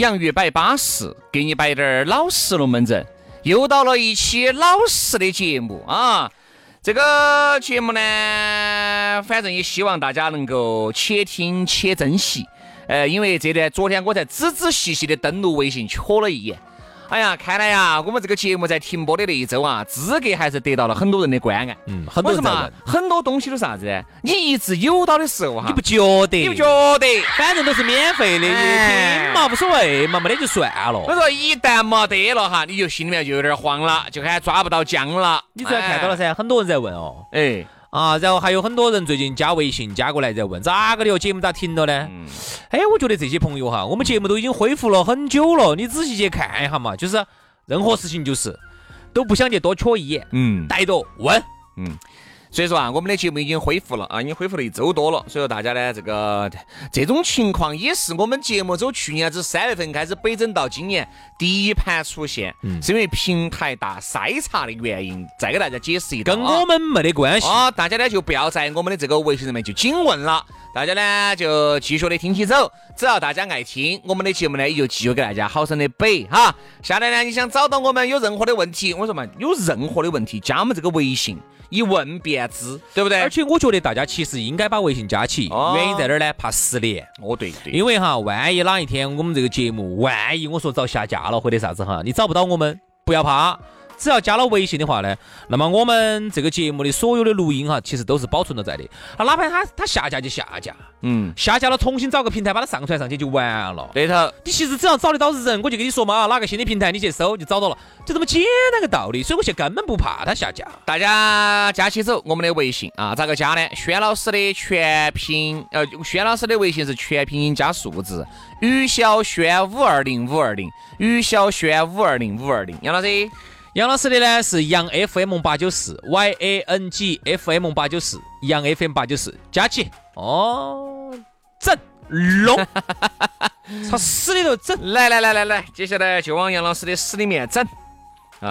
洋芋摆巴适，给你摆点儿老实龙门阵。又到了一期老实的节目啊！这个节目呢，反正也希望大家能够且听且珍惜。呃，因为这段昨天我才仔仔细细的登录微信，瞧了一眼。哎呀，看来呀，我们这个节目在停播的那一周啊，资格还是得到了很多人的关爱。嗯，很多人在问，很多东西都是啥子？你一直有到的时候哈，你不觉得？你不觉得？反正都是免费的，听嘛无所谓嘛，没得就算了。我说一旦没得了哈，你就心里面就有点慌了，就开始抓不到姜了。你昨天看到了噻，很多人在问哦。哎。啊，然后还有很多人最近加微信加过来在问咋个的哦，节目咋停了呢？哎，我觉得这些朋友哈，我们节目都已经恢复了很久了，你仔细去看一下嘛，就是任何事情就是都不想去多瞧一眼，嗯，逮着问，嗯。所以说啊，我们的节目已经恢复了啊，已经恢复了一周多了。所以说大家呢，这个这种情况也是我们节目从去年子三月份开始北整到今年第一盘出现，是因为平台大筛查的原因。再给大家解释一下，跟我们没得关系啊。大家呢就不要在我们的这个微信上面就紧问了，大家呢就继续的听起走。只要大家爱听我们的节目呢，也就继续给大家好生的背哈。下来呢，你想找到我们有任何的问题，我说嘛，有任何的问题加我们这个微信。一问便知，对不对？而且我觉得大家其实应该把微信加起，原因在哪儿呢？怕失联。哦，对对。因为哈，万一哪一天我们这个节目，万一我说遭下架了或者啥子哈，你找不到我们，不要怕。只要加了微信的话呢，那么我们这个节目的所有的录音哈，其实都是保存了在的。啊，哪怕它它下架就下架，嗯，下架了重新找个平台把它上传上去就完了。对头，你其实只要找得到人，我就跟你说嘛，哪个新的平台你去搜就找到了，就这么简单个道理。所以我现在根本不怕它下架。大家加起走我们的微信啊，咋个加呢？轩老师的全拼，呃，轩老师的微信是全拼音加数字，于小轩五二零五二零，于小轩五二零五二零，杨老师。杨老师的呢是杨 FM 八九四 Y A N G F M 八九四杨 FM 八九四加起哦，整龙，朝死里头整，来来来来来，接下来就往杨老师的死里面整。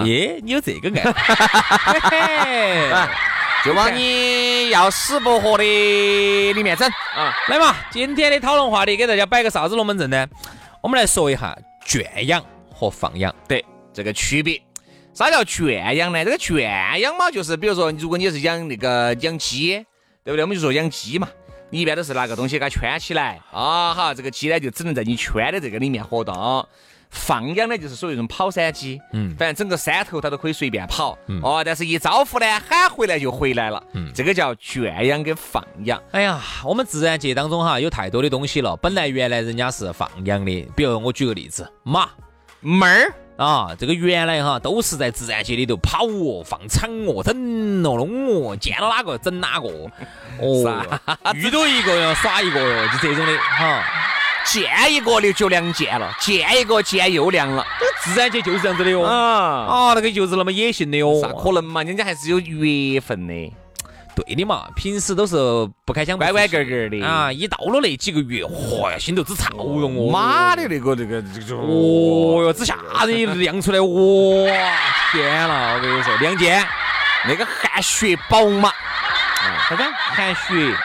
耶，你有这个爱，就往你要死不活的里面整啊！来嘛，今天的讨论话题给大家摆个啥子龙门阵呢？我们来说一下圈养和放养对这个区别。啥叫圈养呢？这个圈养嘛，就是比如说，如果你是养那个养鸡，对不对？我们就说养鸡嘛，你一般都是拿个东西给它圈起来啊，哈，这个鸡呢就只能在你圈的这个里面活动。放养呢就是属于一种跑山鸡，嗯，反正整个山头它都可以随便跑，哦，但是一招呼呢喊回来就回来了，嗯，这个叫圈养跟放养。哎呀，我们自然界当中哈有太多的东西了，本来原来人家是放养的，比如我举个例子，马、猫儿。啊，这个原来哈都是在自然界里头跑哦、放场哦、整哦、弄哦，见到哪个整哪个，哦，遇到一个要耍一个哟，就这种的哈，见一个就就亮剑了，见一个见又亮了，自然界就是这样子的哟，啊，啊，那个就是那么野性的哟，咋可能嘛？人家还是有缘分的。对的嘛，平时都是不开枪、乖乖格格的啊，一到了那几个月，嚯呀，心头之潮哟！妈的，那个那个这个，哦哟，只吓人，亮出来，哇，天呐！我跟你说，两件，那个汗血宝马，啥子？汗血，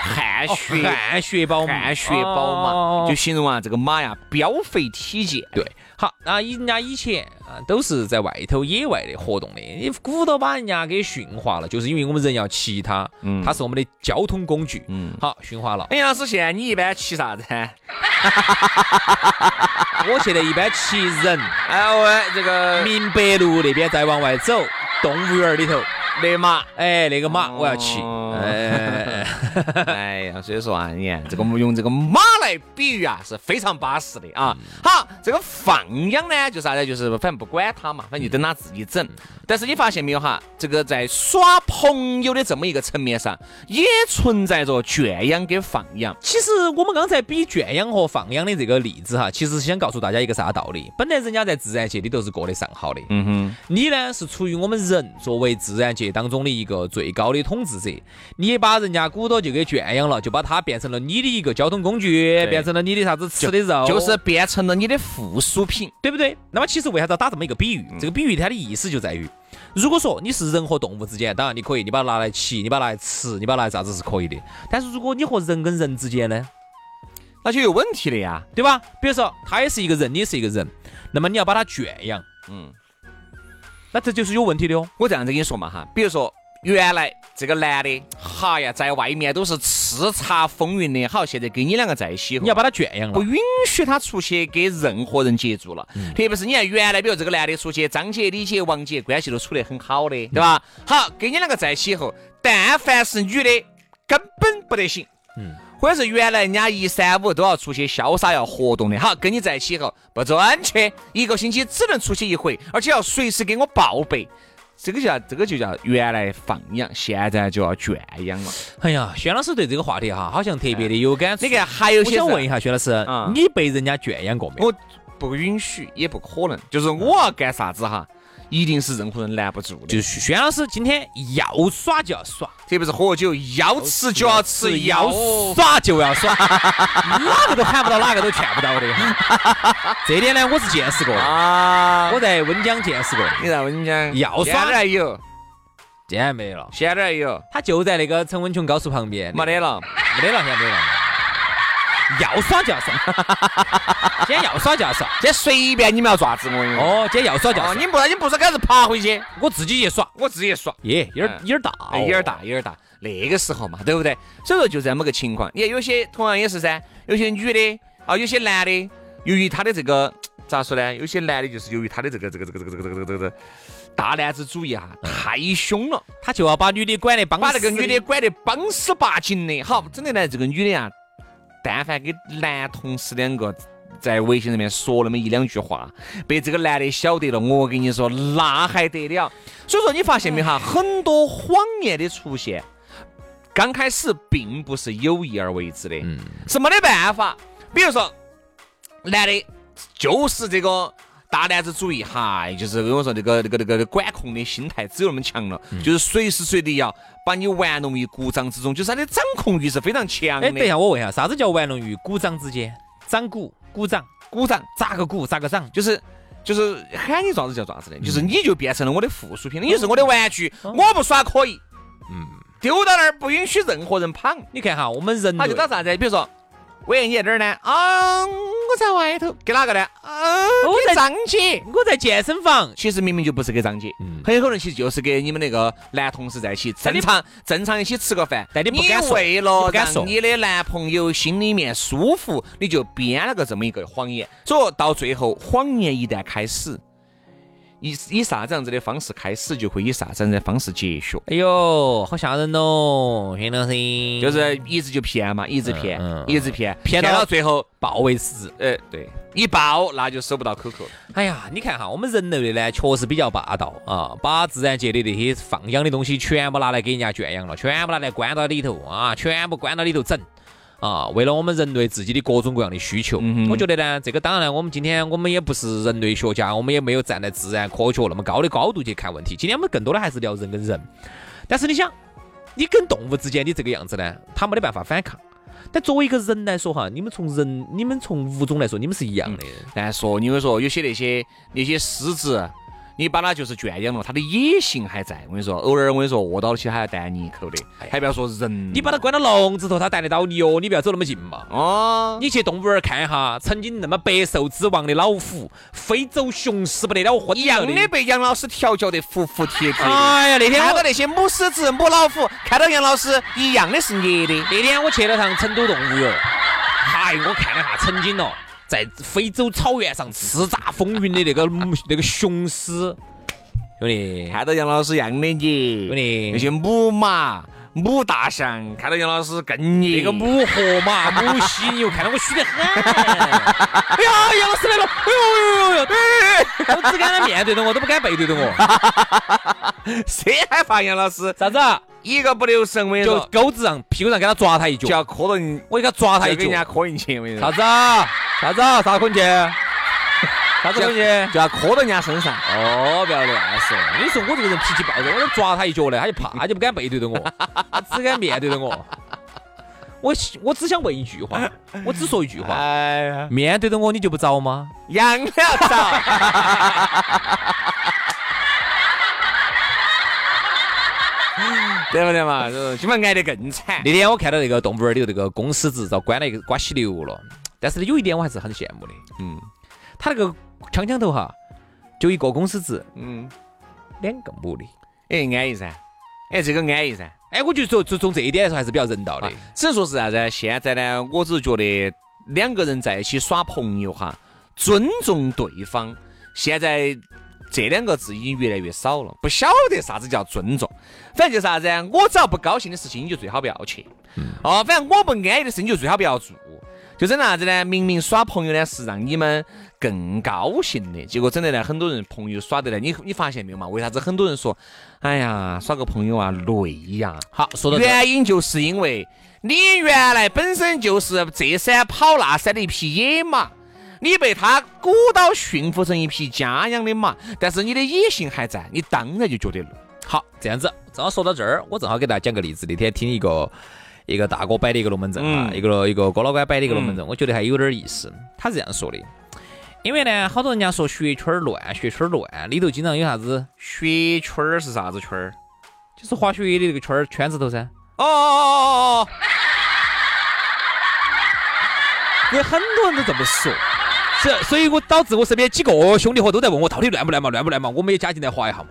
汗血汗血宝马，汗血宝马，就形容啊这个马呀膘肥体健。对，好，那人家以前啊都是在外头野外的活动的，你鼓捣把人家给驯化了，就是因为我们人要骑它，嗯，它是我们的交通工具，嗯，好驯化了。哎，老师，现在你一般骑啥子？我现在一般骑人，哎，喂这个明白路那边再往外走，动物园里头。那马，哎，那个马我要骑，哎，哎呀，所以说啊，你看这个用这个马来比喻啊，是非常巴适的啊。好，这个放养呢，就啥呢？就是反正不管它嘛，反正就等它自己整。但是你发现没有哈？这个在耍朋友的这么一个层面上，也存在着圈养跟放养。其实我们刚才比圈养和放养的这个例子哈，其实是想告诉大家一个啥道理？本来人家在自然界里头是过得上好的，嗯哼。你呢是处于我们人作为自然界当中的一个最高的统治者，你把人家骨头就给圈养了，就把它变成了你的一个交通工具，变成了你的啥子吃的肉，就是变成了你的附属品，对不对？那么其实为啥子要打这么一个比喻？这个比喻它的意思就在于。如果说你是人和动物之间，当然你可以，你把它拿来骑，你把它拿来吃，你把它拿来啥子是可以的。但是如果你和人跟人之间呢，那就有问题了呀，对吧？比如说他也是一个人，你也是一个人，那么你要把它圈养，嗯，那这就是有问题的哦。我这样子跟你说嘛哈，比如说。原来这个男的，哈呀，在外面都是叱咤风云的。好，现在跟你两个在一起，你要把他圈养了，不允许他出去跟任何人接触了。特别是你看，原来比如这个男的出去，张姐、李姐、王姐关系都处得很好的，对吧？好，跟你两个在一起以后，但凡是女的，根本不得行。嗯，或者是原来人家一三五都要出去潇洒要活动的，好，跟你在一起以后不准去，一个星期只能出去一回，而且要随时给我报备。这个叫这个就叫原来放养，现在就要圈养了。哎呀，薛老师对这个话题哈，好像特别的有感触。你看，还有些，我想问一下薛老师，你被人家圈养过没有？我不允许，也不可能。就是我要干啥子哈？一定是任何人拦不住的。就是轩老师今天要耍就要耍，特别是喝酒，要吃就要吃，要耍就要耍，哪个都喊不到，哪个都劝不到的。这点呢，我是见识过啊，我在温江见识过。你在温江要耍还有？现在没了，现在还有。他就在那个陈文琼高速旁边，没得了，没得了，现在没得了。要耍就要耍，今天要耍就要耍，今天随便你们要爪子我。哦，今天要耍就要耍。你不你不是开始爬回去，我自己去耍，我自己去耍。耶，有点有点大，有点大，有点大。那个时候嘛，对不对？所以说就这么个情况。你看有些同样也是噻，有些女的啊，有些男的，由于他的这个咋说呢？有些男的就是由于他的这个这个这个这个这个这个这个大男子主义啊，太凶了，他就要把女的管得帮，把那个女的管得帮死八紧的。好，整的呢，这个女的啊。但凡跟男同事两个在微信上面说那么一两句话，被这个男的晓得了，我跟你说那还得了。所以说你发现没哈，很多谎言的出现，刚开始并不是有意而为之的，是没得办法。比如说，男的就是这个大男子主义，嗨，就是跟我说这个这个这个管控的心态只有那么强了，就是随时随地要。把你玩弄于股掌之中，就是他的掌控欲是非常强的。哎，等一下，我问一下，啥子叫玩弄于股掌之间？掌股、股掌、股掌，咋个股？咋个掌？就是就是喊你爪子叫爪子的，就是你就变成了我的附属品，你是我的玩具，我不耍可以。嗯，丢到那儿不允许任何人捧。你看哈，我们人他就找啥子？比如说。喂，你在哪儿呢？啊，我在外头，给哪个呢？啊，给张姐，我在健身房。其实明明就不是给张姐，很有可能其实就是给你们那个男同事在一起，正常正常一起吃个饭。但你不敢说，为了让你的男朋友心里面舒服，你就编了个这么一个谎言。所以到最后，谎言一旦开始。以以啥子样子的方式开始，就会以啥子样子的方式结束。哎呦，好吓人哦！骗老师，就是一直就骗嘛，一直骗，一直骗，骗到最后爆为止。呃，对，一爆那就收不到口口。哎呀，你看哈，我们人类的呢，确实比较霸道啊，把自然界的那些放养的东西全部拿来给人家圈养了，全部拿来关到里头啊，全部关到里头整。啊，为了我们人类自己的各种各样的需求，我觉得呢，这个当然呢，我们今天我们也不是人类学家，我们也没有站在自然科学那么高的高度去看问题。今天我们更多的还是聊人跟人。但是你想，你跟动物之间的这个样子呢，它没得办法反抗。但作为一个人来说哈，你们从人，你们从物种来说，你们是一样的。但说你们说有些那些那些狮子。你把它就是圈养了，它的野性还在。我跟你说，偶尔我跟你说，饿到起还要逮你一口的，还不要说人。你把它关到笼子头，它逮得到你哦，你不要走那么近嘛。哦，你去动物园看一下，曾经那么百兽之王的老虎，非洲雄狮不得了昏一样的被杨老师调教得服服帖帖。哎呀，那天看到那些母狮子、母老虎，看到杨老师一样的是捏的。那天我去了趟成都动物园，嗨，我看了下，曾经哦。在非洲草原上叱咤风云的那个那个雄狮，兄弟，看到杨老师样的你，兄弟，那些母马、母大象，看到杨老师更你，那个母河马、母犀牛，看到我虚得很。哎呀，杨老师来了！哎呦呦呦呦！我只敢他面对着我，都不敢背对着我。谁还怕杨老师？啥子？一个不留神，我跟你说，钩子上屁股上给他抓他一脚，就要磕到你，我给他抓他一脚，给人家磕进去。我跟你说，啥子？啥子？啥困去？啥子东西？就要磕到人家身上。哦，不要乱说。你说我这个人脾气暴躁，我抓他一脚呢，他就怕，他就不敢背对着我，他只敢面对着我。我我只想问一句话，我只说一句话，哎呀，面对着我你就不着吗？养了着。对不对嘛？今晚挨得更惨。那天我看到那个动物园里头那个公狮子遭关了一个瓜犀牛了，但是有一点我还是很羡慕的。嗯，他那个枪枪头哈，就一个公司制，嗯，两个母的，哎，安逸噻，哎，这个安逸噻，哎，我就说从从从这一点来说还是比较人道的。只能说是啥子？现在呢，我只是觉得两个人在一起耍朋友哈，尊重对方。现在。这两个字已经越来越少了，不晓得啥子叫尊重，反正就啥子，我只要不高兴的事情，你就最好不要去。哦，反正我不安逸的事，你就最好不要做。就整啥子呢？明明耍朋友呢是让你们更高兴的，结果整的呢，很多人朋友耍的呢，你你发现没有嘛？为啥子很多人说，哎呀，耍个朋友啊累呀？好，说到原因就是因为你原来本身就是这山跑那山的一匹野马。你被他鼓捣驯服成一匹家养的马，但是你的野性还在，你当然就觉得累。好，这样子，正好说到这儿，我正好给大家讲个例子。那天听一个一个大哥摆的一个龙门阵啊，一个一个郭老倌摆的一个龙门阵，我觉得还有点意思。他是这样说的，因为呢，好多人家说雪圈乱，雪圈乱，里头经常有啥子雪圈是啥子圈儿？就是滑雪的那个圈儿圈子头噻。哦哦哦哦哦！有很多人都这么说。是，所以我导致我身边几个兄弟伙都在问我到底乱不乱嘛，乱不乱嘛？我们也加进来划一下嘛。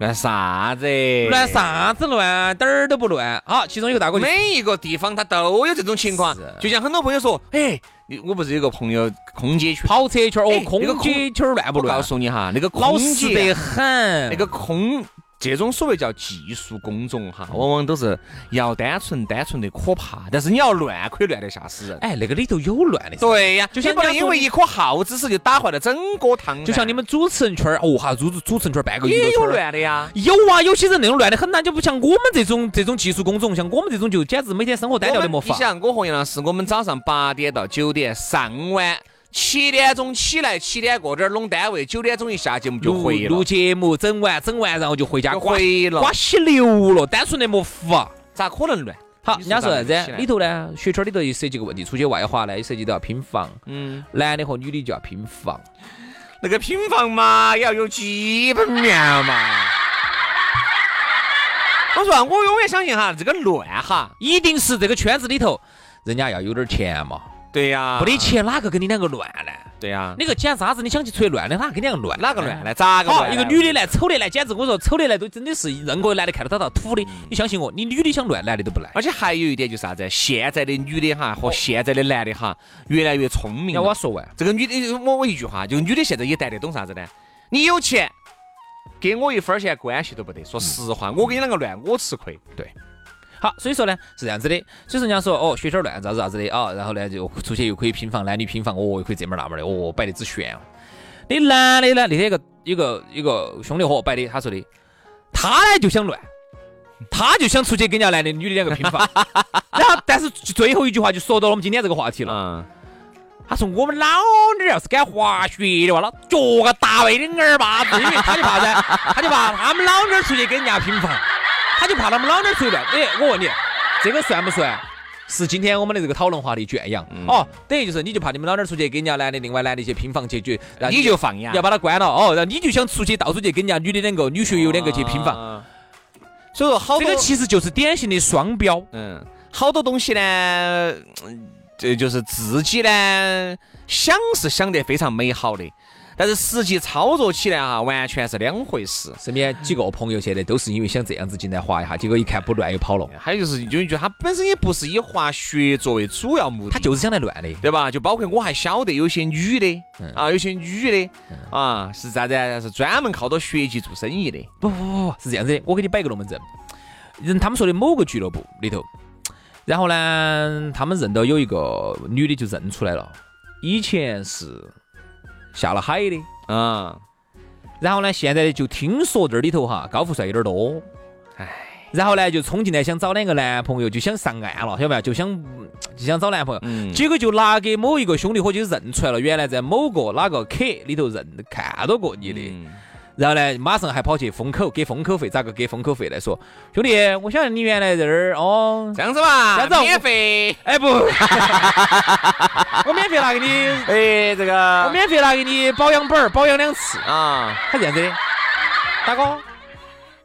乱啥子？乱啥子乱？点儿都不乱。好，其中一个大哥，每一个地方他都有这种情况。就像很多朋友说，哎，我不是有个朋友空姐圈、跑车圈哦，空姐圈乱不乱？告诉你哈，那个老实得很，那个空。这种所谓叫技术工种哈，往往都是要单纯单纯的可怕，但是你要乱可以乱得吓死人。哎，那个里头有乱的。对呀，就像不能因为一颗耗子屎就打坏了整个汤。就像你们主持人圈儿，哦哈，主主持人圈儿半个也有乱的呀。有啊，有些人那种乱的很呐，就不像我们这种这种技术工种，像我们这种就简直每天生活单调的没法。你想，我和杨老师，我们早上八点到九点上晚。七点钟起来，七点过点弄单位，九点钟一下节目就回了。录节目整完，整完然后就回家回了，刮洗流了，单纯的没法，咋可能乱？好，人家说啥子？里头呢，学圈里头也涉及个问题，出去外化呢，也涉及到要拼房。嗯，男的和女的就要拼房，那个拼房嘛，也要有基本面嘛。我说，我永远相信哈，这个乱哈，一定是这个圈子里头，人家要有点钱嘛。对呀，没得钱哪个跟你两个乱呢？对呀，你个捡渣子，你想去出去乱的，哪跟你两个乱？哪个乱呢？咋个乱？一个女的来，丑的来，简直我说丑的来都真的是任何男的看到他到土的。你相信我，你女的想乱，男的都不来。而且还有一点就是啥子？现在的女的哈和现在的男的哈越来越聪明。要我说完，这个女的，我我一句话，就女的现在也带得懂啥子呢？你有钱，给我一分钱关系都不得。说实话，我跟你两个乱，我吃亏。对。好，所以说呢是这样子的，所以说人家说哦，血圈乱，咋子咋子的啊，然后呢就出去又可以拼房，男女拼房，哦，又可以这门那门的，哦，摆的只炫哦。你男的呢，那天一个一个一个兄弟伙摆的，他说的，他呢就想乱，他就想出去跟人家男的女的两个拼房，然后但是最后一句话就说到了我们今天这个话题了。他说我们老娘要是敢滑雪的话，那脚个大卫的耳巴子，因为他就怕噻，他就怕他们老娘出去跟人家拼房。他就怕他们老娘出乱。哎，我问你，这个算不算？是今天我们的这个讨论话题圈养哦，等于就是你就怕你们老娘出去跟人家男的另外男的去拼房去，就你就放养，要把他关了哦，然后你就想出去到处去跟人家女的两个女学友两个去拼房，所以说好多这个其实就是典型的双标，嗯，好多东西呢，这就是自己呢想是想得非常美好的。但是实际操作起来哈，完全是两回事。身边几个朋友现在都是因为想这样子进来滑一下，结果一看不乱又跑了。还有就是，就觉得他本身也不是以滑雪作为主要目的，他就是想来乱的，对吧？就包括我还晓得有些女的啊，有些女的啊，是啥子？是专门靠着学籍做生意的。不不不不，是这样子的。我给你摆个龙门阵，人他们说的某个俱乐部里头，然后呢，他们认到有一个女的就认出来了，以前是。下了海的，嗯，然后呢，现在就听说这里头哈高富帅有点多，哎，然后呢就冲进来想找两个男朋友，就想上岸了，晓得不？就想就想找男朋友，结果就拿给某一个兄弟伙就认出来了，原来在某个哪个 K 里头认看到过你的。然后呢，马上还跑去封口，给封口费，咋个给封口费来说？兄弟，我晓得你原来在这儿哦，这样子嘛，这样子免费？哎不，我免费拿给你，哎这个，我免费拿给你保养本儿，保养两次啊。他这样子的，大哥，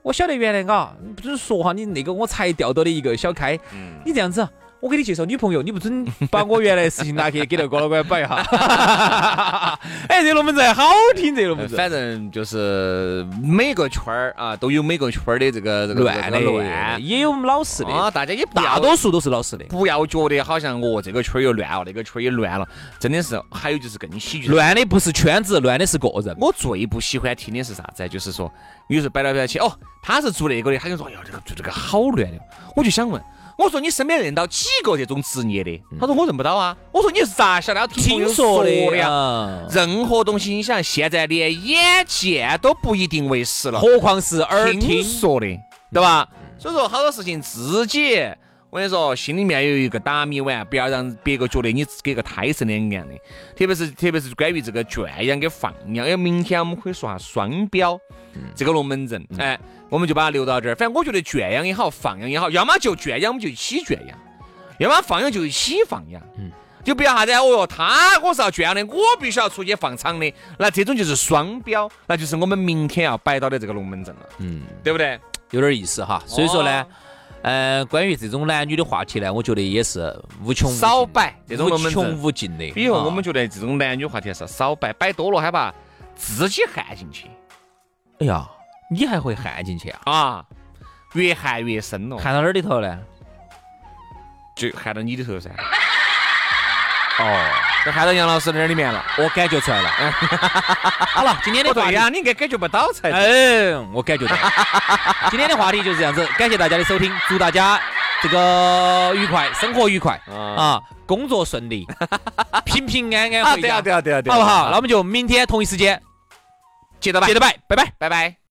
我晓得原来嘎，不是说哈，你那个我才钓到的一个小开，嗯你这样子。我给你介绍女朋友，你不准把我原来的事情拿去给那个郭老倌摆一下。哎，这龙门阵好听，这龙门阵。反正就是每个圈儿啊，都有每个圈儿的这个这个乱的乱，也有老实的啊。大家也大多数都是老实的，不要觉得好像哦，这个圈儿又乱了，那个圈儿也乱了。真的是，还有就是更喜剧。乱的不是圈子，乱的是个人。我最不喜欢听的是啥子？就是说，有时候摆来摆去，哦，他是做那个的，他就说，哎呀，这个做这个好乱的。我就想问。我说你身边认到几个这种职业的？他说我认不到啊。我说你是咋晓得？听说的呀。任何东西，你想现在连眼见都不一定为实了，何况是耳听说的，对吧？所以说好多事情自己，我跟你说，心里面有一个打米碗，不要让别个觉得你给个胎神两样的。特别是特别是关于这个圈养跟放养，因为明天我们可以说下双标这个龙门阵，哎。我们就把它留到这儿。反正我觉得圈养也好，放养也好，要么就圈养，我们就一起圈养；要么放养就一起放养。嗯，就不要啥子哦哟，他我是要圈养的，我必须要出去放场的。那这种就是双标，那就是我们明天要摆到的这个龙门阵了。嗯，对不对？有点意思哈。所以说呢，呃，关于这种男女的话题呢，我觉得也是无穷少摆这种无穷无尽的。比如我们觉得这种男女话题是少摆，摆多了害怕自己陷进去。哎呀。你还会陷进去啊？啊，越陷越深了。陷到哪里头呢？就陷到你里头噻。哦，这看到杨老师那里面了。我感觉出来了。好了，今天的话题呀，你应该感觉不到才。嗯，我感觉到。今天的话题就是这样子，感谢大家的收听，祝大家这个愉快，生活愉快啊，工作顺利，平平安安回家。对啊，对啊，对啊，好不好？那我们就明天同一时间接着拜，接着拜，拜拜，拜拜。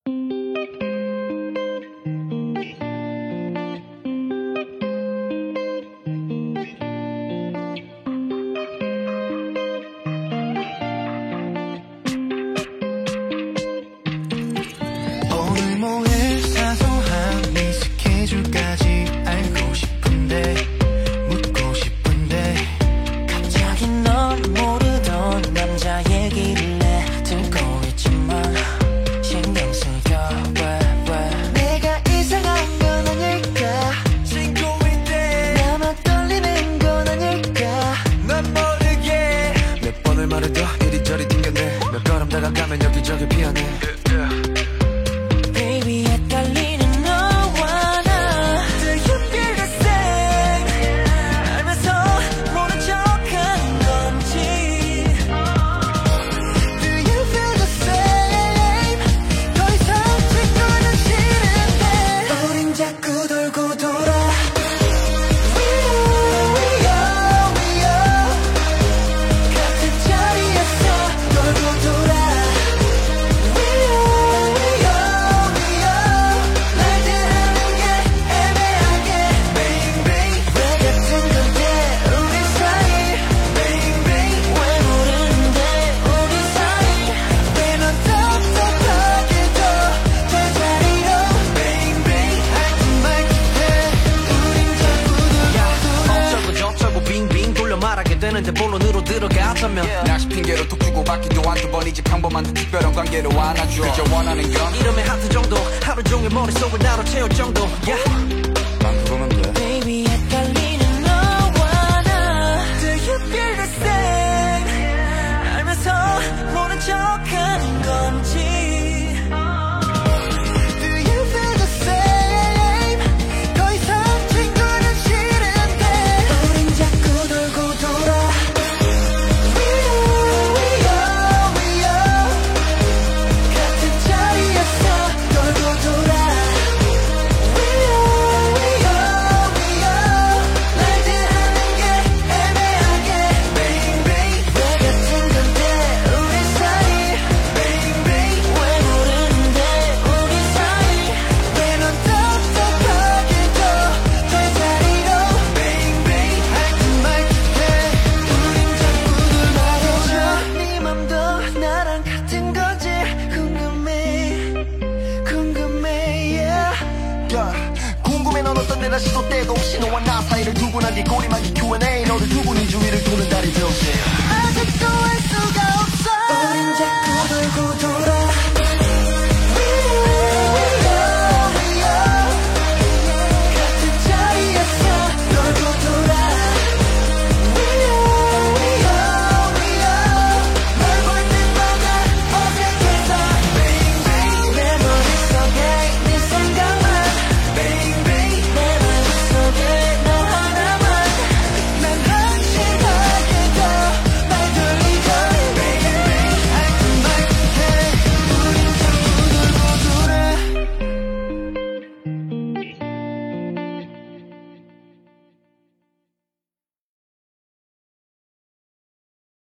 안으로 들어가자면 낚시 핑계로 톡 주고 받기도 한두 번이지 평범한 특별한 관계로 안아줘 그저 원하는 건 이름의 하트 정도 하루 종일 머릿속을 나로 채울 정도. Yeah.